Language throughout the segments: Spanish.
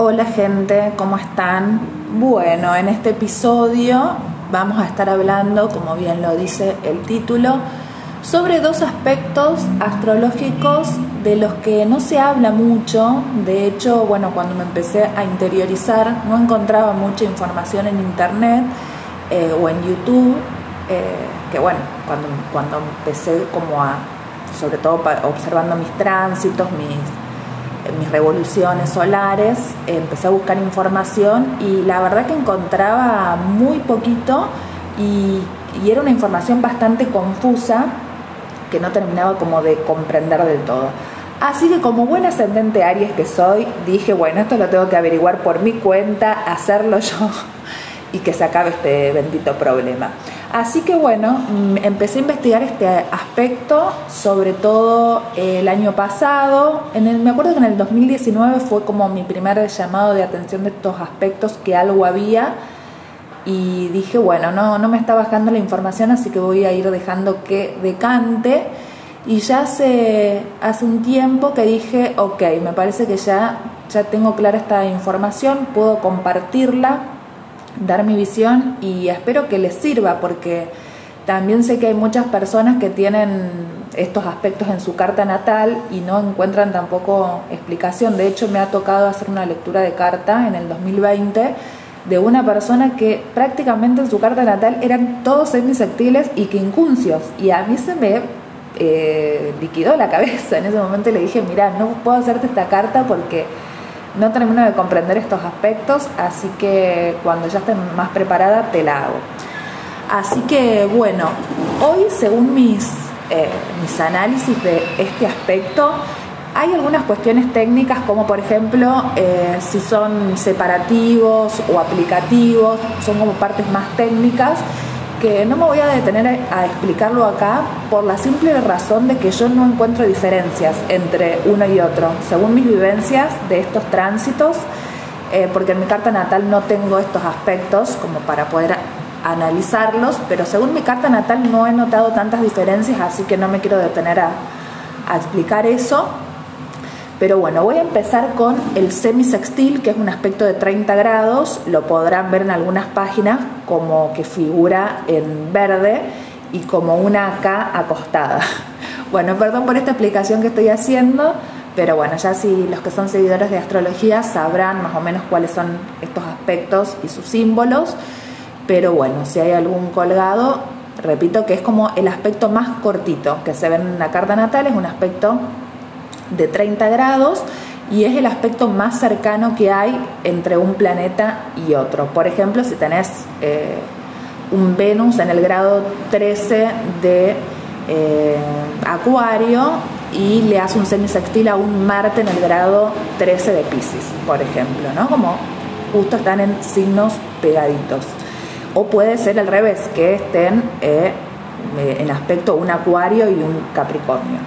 Hola gente, ¿cómo están? Bueno, en este episodio vamos a estar hablando, como bien lo dice el título, sobre dos aspectos astrológicos de los que no se habla mucho. De hecho, bueno, cuando me empecé a interiorizar no encontraba mucha información en internet eh, o en YouTube, eh, que bueno, cuando, cuando empecé como a, sobre todo observando mis tránsitos, mis, mis revoluciones solares, empecé a buscar información y la verdad que encontraba muy poquito y, era una información bastante confusa que no terminaba como de comprender del todo. Así que como buen ascendente Aries que soy, dije, bueno, esto lo tengo que averiguar por mi cuenta, hacerlo yo y que se acabe este bendito problema. Así que bueno, mm, empecé a investigar este aspecto, sobre todo el año pasado. En el, me acuerdo que en el 2019 fue como mi primer llamado de atención de estos aspectos, que algo había. Y dije, bueno, no, no me está bajando la información, así que voy a ir dejando que decante. Y ya hace, hace un tiempo que dije, ok, me parece que ya, ya tengo clara esta información, puedo compartirla dar mi visión y espero que les sirva porque también sé que hay muchas personas que tienen estos aspectos en su carta natal y no encuentran tampoco explicación. De hecho, me ha tocado hacer una lectura de carta en el 2020 de una persona que prácticamente en su carta natal eran todos semisectiles y quincunциos. Y a mí se me eh, liquidó la cabeza. En ese momento le dije, mira, no puedo hacerte esta carta porque no termino de comprender estos aspectos, así que cuando ya esté más preparada te la hago. Así que bueno, hoy según mis, eh, mis análisis de este aspecto, hay algunas cuestiones técnicas como por ejemplo eh, si son separativos o aplicativos, son como partes más técnicas que no me voy a detener a explicarlo acá por la simple razón de que yo no encuentro diferencias entre uno y otro, según mis vivencias de estos tránsitos, eh, porque en mi carta natal no tengo estos aspectos como para poder analizarlos, pero según mi carta natal no he notado tantas diferencias, así que no me quiero detener a, a explicar eso. Pero bueno, voy a empezar con el semisextil, que es un aspecto de 30 grados. Lo podrán ver en algunas páginas como que figura en verde y como una K acostada. Bueno, perdón por esta explicación que estoy haciendo, pero bueno, ya si los que son seguidores de astrología sabrán más o menos cuáles son estos aspectos y sus símbolos. Pero bueno, si hay algún colgado, repito que es como el aspecto más cortito que se ve en la carta natal, es un aspecto de 30 grados y es el aspecto más cercano que hay entre un planeta y otro. Por ejemplo, si tenés eh, un Venus en el grado 13 de eh, Acuario y le hace un semisextil a un Marte en el grado 13 de Pisces, por ejemplo, ¿no? Como justo están en signos pegaditos. O puede ser al revés, que estén eh, en aspecto un Acuario y un Capricornio.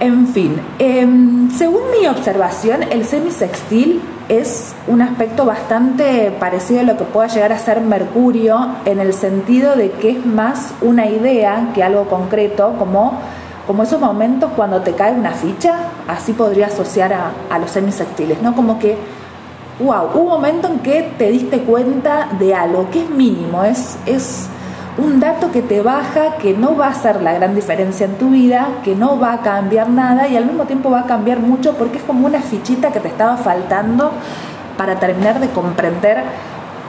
En fin, em, según mi observación, el semisextil es un aspecto bastante parecido a lo que pueda llegar a ser Mercurio, en el sentido de que es más una idea que algo concreto, como, como esos momentos cuando te cae una ficha, así podría asociar a, a los semisextiles, ¿no? Como que, wow, un momento en que te diste cuenta de algo que es mínimo, es, es un dato que te baja, que no va a hacer la gran diferencia en tu vida, que no va a cambiar nada y al mismo tiempo va a cambiar mucho porque es como una fichita que te estaba faltando para terminar de comprender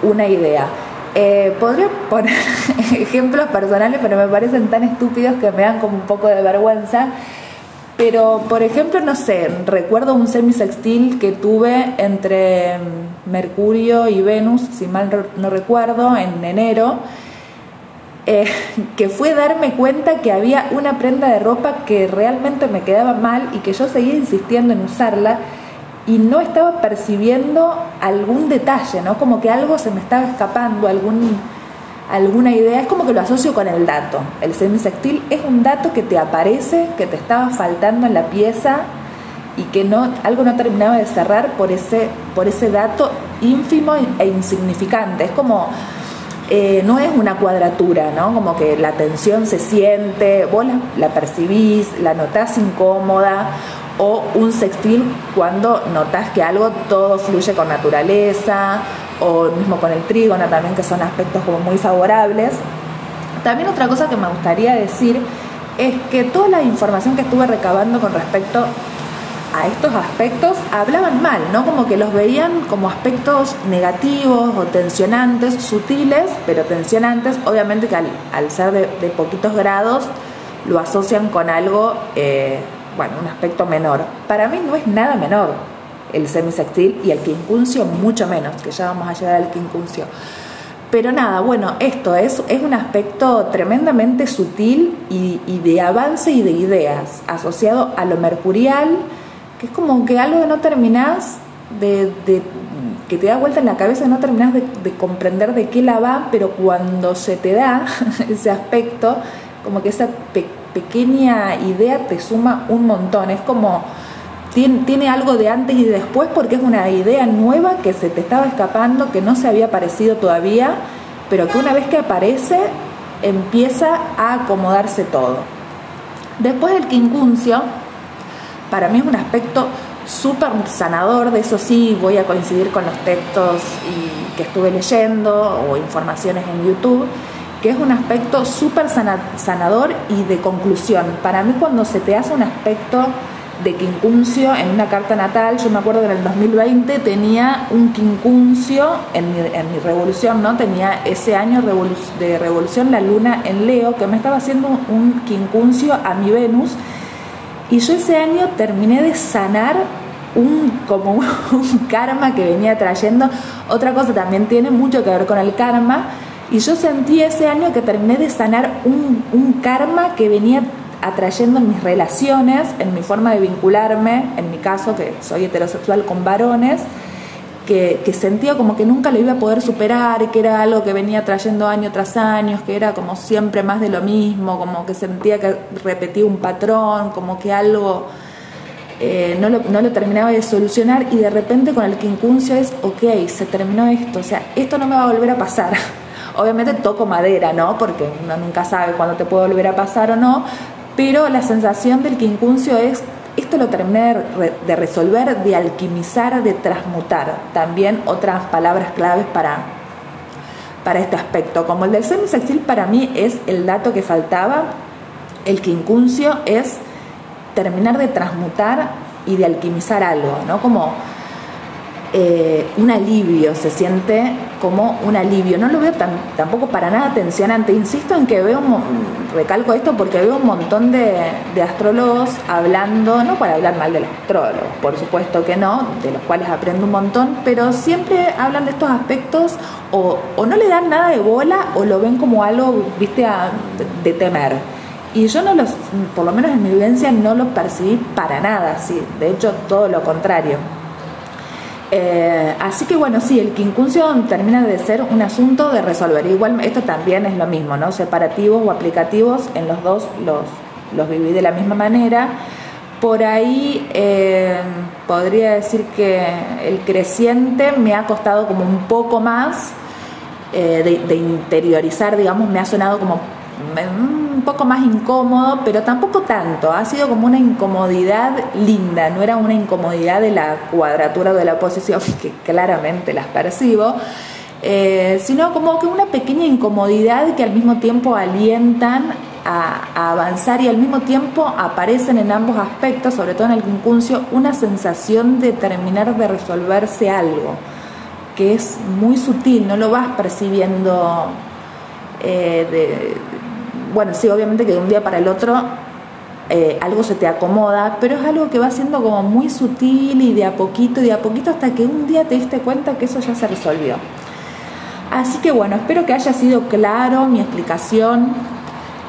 una idea. Eh, podría poner ejemplos personales, pero me parecen tan estúpidos que me dan como un poco de vergüenza. Pero, por ejemplo, no sé, recuerdo un semisextil que tuve entre Mercurio y Venus, si mal no recuerdo, en enero eh, que fue darme cuenta que había una prenda de ropa que realmente me quedaba mal y que yo seguía insistiendo en usarla y no estaba percibiendo algún detalle, ¿no? Como que algo se me estaba escapando, algún, alguna idea. Es como que lo asocio con el dato. El semisextil es un dato que te aparece, que te estaba faltando en la pieza y que no, algo no terminaba de cerrar por ese, por ese dato ínfimo e insignificante. Es como eh, no es una cuadratura, ¿no? Como que la tensión se siente, vos la, percibís, la notás incómoda, o un sextil cuando notas que algo todo fluye con naturaleza, o mismo con el trígono también, que son aspectos como muy favorables. También otra cosa que me gustaría decir es que toda la información que estuve recabando con respecto a estos aspectos hablaban mal, ¿no? Como que los veían como aspectos negativos o tensionantes, sutiles, pero tensionantes, obviamente que al, ser de, poquitos grados lo asocian con algo, eh, bueno, un aspecto menor. Para mí no es nada menor el semisextil y el quincuncio mucho menos, que ya vamos a llegar al quincuncio. Pero nada, bueno, esto es, es un aspecto tremendamente sutil y, de avance y de ideas, asociado a lo mercurial, que es como que algo que no terminás de, que te da vuelta en la cabeza, no terminás de, comprender de qué la va, pero cuando se te da ese aspecto, como que esa pequeña idea te suma un montón. Es como tiene, algo de antes y después porque es una idea nueva que se te estaba escapando, que no se había aparecido todavía, pero que una vez que aparece empieza a acomodarse todo. Después del quincuncio, para mí es un aspecto súper sanador, de eso sí voy a coincidir con los textos que estuve leyendo o informaciones en YouTube, que es un aspecto súper sanador y de conclusión. Para mí cuando se te hace un aspecto de quincuncio en una carta natal. Yo me acuerdo en el 2020 tenía un quincuncio en mi, en mi revolución, ¿no? Tenía ese año de revolución la luna en Leo, que me estaba haciendo un quincuncio a mi Venus. Y yo ese año terminé de sanar un, como un karma que venía trayendo. Otra cosa también tiene mucho que ver con el karma. Y yo sentí ese año que terminé de sanar un, un karma que venía atrayendo en mis relaciones, en mi forma de vincularme, en mi caso que soy heterosexual con varones, que, sentía como que nunca lo iba a poder superar, que era algo que venía trayendo año tras año, que era como siempre más de lo mismo, como que sentía que repetía un patrón, como que algo eh, no, lo, no, lo, terminaba de solucionar y de repente con el quincuncio es, ok, se terminó esto, o sea, esto no me va a volver a pasar. Obviamente toco madera, ¿no? Porque uno nunca sabe cuándo te puede volver a pasar o no, pero la sensación del quincuncio es, esto lo terminé de resolver, de alquimizar, de transmutar. También otras palabras claves para, para este aspecto. Como el del semisextil para mí es el dato que faltaba, el quincuncio es terminar de transmutar y de alquimizar algo, ¿no? Como eh, un alivio, se siente como un alivio. No lo veo tampoco para nada tensionante. Insisto en que veo, recalco esto porque veo un montón de, astrólogos hablando, no para hablar mal de los astrólogos, por supuesto que no, de los cuales aprendo un montón, pero siempre hablan de estos aspectos o, no le dan nada de bola o lo ven como algo, viste, de, temer. Y yo no los, por lo menos en mi vivencia, no lo percibí para nada, sí, de hecho todo lo contrario. Eh, así que bueno, sí, el quincuncio termina de ser un asunto de resolver. Igual esto también es lo mismo, ¿no? Separativos o aplicativos, en los dos los, los viví de la misma manera. Por ahí eh, podría decir que el creciente me ha costado como un poco más eh, de interiorizar, digamos, me ha sonado como un poco más incómodo, pero tampoco tanto. Ha sido como una incomodidad linda, no era una incomodidad de la cuadratura de la oposición, que claramente las percibo, eh, sino como que una pequeña incomodidad que al mismo tiempo alientan a, avanzar y al mismo tiempo aparecen en ambos aspectos, sobre todo en el quincuncio, una sensación de terminar de resolverse algo, que es muy sutil, no lo vas percibiendo eh, de, bueno, sí, obviamente que de un día para el otro eh, algo se te acomoda, pero es algo que va siendo como muy sutil y de a poquito y de a poquito hasta que un día te diste cuenta que eso ya se resolvió. Así que bueno, espero que haya sido claro mi explicación,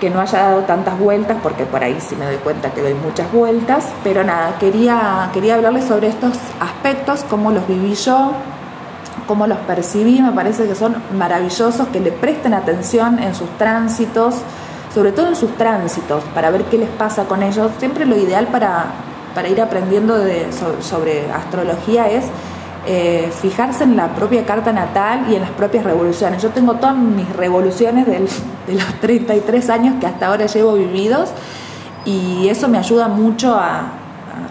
que no haya dado tantas vueltas, porque por ahí sí me doy cuenta que doy muchas vueltas, pero nada, quería, quería hablarles sobre estos aspectos, cómo los viví yo, cómo los percibí, me parece que son maravillosos, que le presten atención en sus tránsitos, sobre todo en sus tránsitos, para ver qué les pasa con ellos. Siempre lo ideal para, para ir aprendiendo de, sobre, astrología es eh, fijarse en la propia carta natal y en las propias revoluciones. Yo tengo todas mis revoluciones de los 33 años que hasta ahora llevo vividos y eso me ayuda mucho a,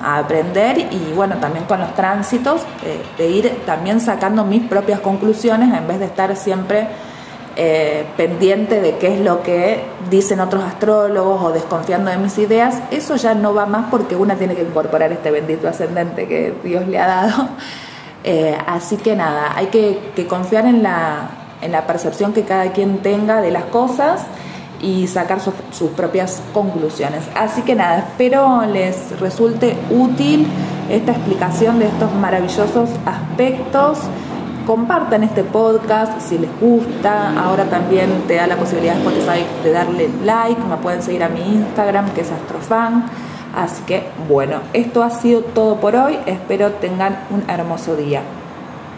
a aprender y bueno, también con los tránsitos, eh, de ir también sacando mis propias conclusiones en vez de estar siempre eh, pendiente de qué es lo que dicen otros astrólogos o desconfiando de mis ideas, eso ya no va más porque una tiene que incorporar este bendito ascendente que Dios le ha dado. Eh, así que nada, hay que, confiar en la, en la percepción que cada quien tenga de las cosas y sacar sus propias conclusiones. Así que nada, espero les resulte útil esta explicación de estos maravillosos aspectos compartan este podcast si les gusta. Ahora también te da la posibilidad Spotify de darle like. Me pueden seguir a mi Instagram que es Astrofan. Así que bueno, esto ha sido todo por hoy. Espero tengan un hermoso día.